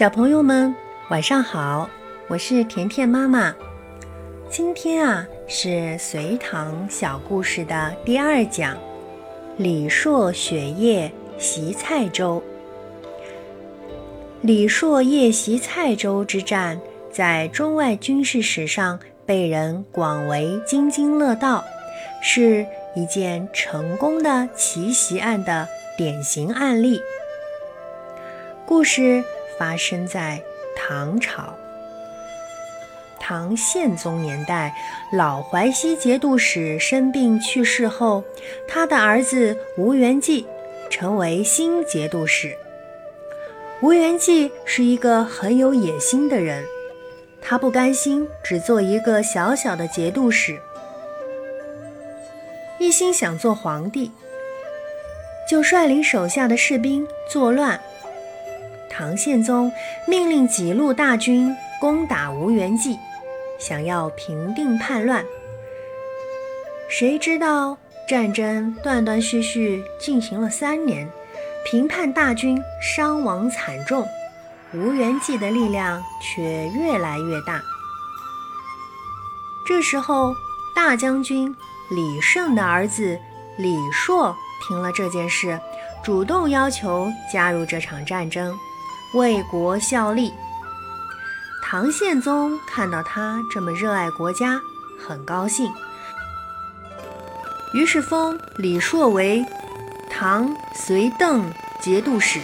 小朋友们，晚上好！我是甜甜妈妈。今天啊，是隋唐小故事的第二讲——李硕雪夜袭蔡州。李硕夜袭蔡州之战，在中外军事史上被人广为津津乐道，是一件成功的奇袭案的典型案例。故事。发生在唐朝，唐宪宗年代，老淮西节度使生病去世后，他的儿子吴元济成为新节度使。吴元济是一个很有野心的人，他不甘心只做一个小小的节度使，一心想做皇帝，就率领手下的士兵作乱。唐宪宗命令几路大军攻打吴元济，想要平定叛乱。谁知道战争断断续续进行了三年，平叛大军伤亡惨重，吴元济的力量却越来越大。这时候，大将军李胜的儿子李硕听了这件事，主动要求加入这场战争。为国效力。唐宪宗看到他这么热爱国家，很高兴，于是封李硕为唐隋邓节度使，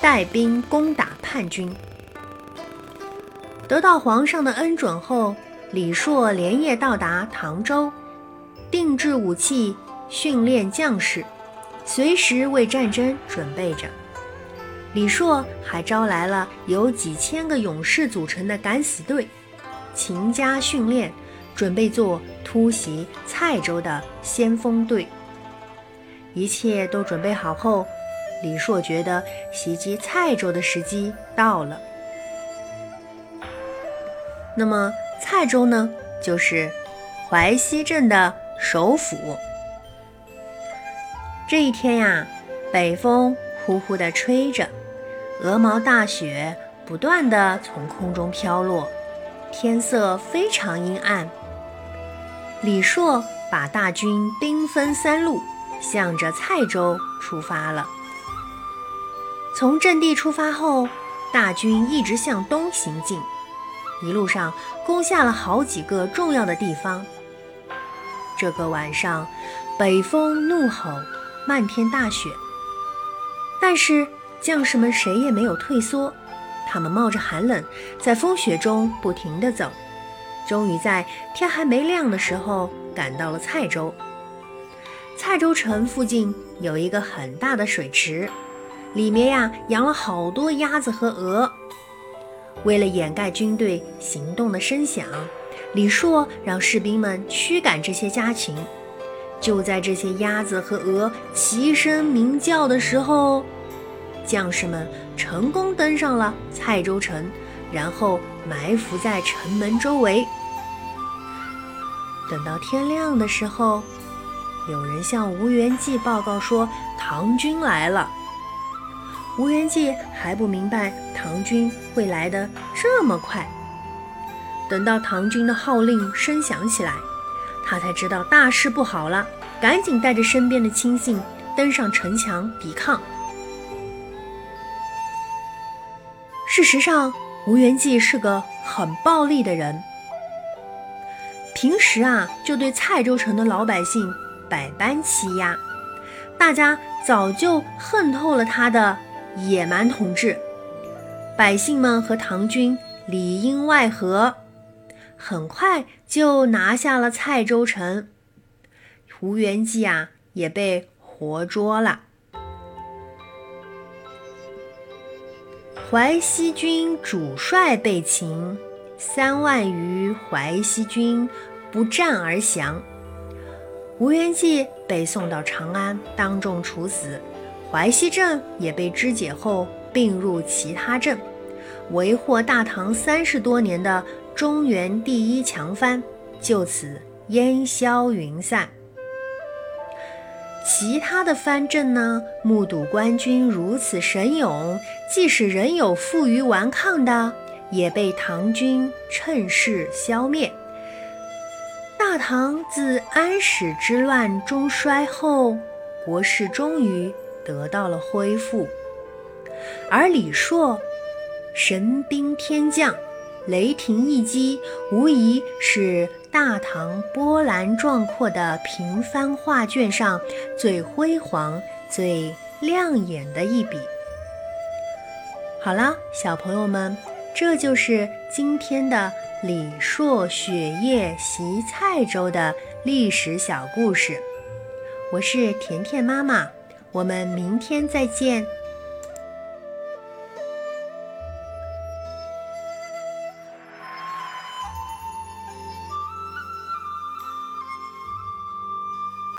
带兵攻打叛军。得到皇上的恩准后，李硕连夜到达唐州，定制武器，训练将士，随时为战争准备着。李硕还招来了由几千个勇士组成的敢死队，勤加训练，准备做突袭蔡州的先锋队。一切都准备好后，李硕觉得袭击蔡州的时机到了。那么，蔡州呢，就是淮西镇的首府。这一天呀，北风呼呼地吹着。鹅毛大雪不断地从空中飘落，天色非常阴暗。李硕把大军兵分三路，向着蔡州出发了。从阵地出发后，大军一直向东行进，一路上攻下了好几个重要的地方。这个晚上，北风怒吼，漫天大雪，但是。将士们谁也没有退缩，他们冒着寒冷，在风雪中不停地走，终于在天还没亮的时候赶到了蔡州。蔡州城附近有一个很大的水池，里面呀养了好多鸭子和鹅。为了掩盖军队行动的声响，李硕让士兵们驱赶这些家禽。就在这些鸭子和鹅齐声鸣叫的时候。将士们成功登上了蔡州城，然后埋伏在城门周围。等到天亮的时候，有人向吴元济报告说唐军来了。吴元济还不明白唐军会来得这么快。等到唐军的号令声响起来，他才知道大事不好了，赶紧带着身边的亲信登上城墙抵抗。事实上，吴元济是个很暴力的人。平时啊，就对蔡州城的老百姓百般欺压，大家早就恨透了他的野蛮统治。百姓们和唐军里应外合，很快就拿下了蔡州城。吴元济啊，也被活捉了。淮西军主帅被擒，三万余淮西军不战而降。吴元济被送到长安，当众处死。淮西镇也被肢解后并入其他镇，为祸大唐三十多年的中原第一强藩就此烟消云散。其他的藩镇呢，目睹官军如此神勇，即使仍有负隅顽抗的，也被唐军趁势消灭。大唐自安史之乱中衰后，国势终于得到了恢复。而李硕，神兵天将，雷霆一击，无疑是大唐波澜壮阔的平凡画卷上最辉煌、最亮眼的一笔。好了，小朋友们，这就是今天的李硕雪夜袭蔡州的历史小故事。我是甜甜妈妈，我们明天再见。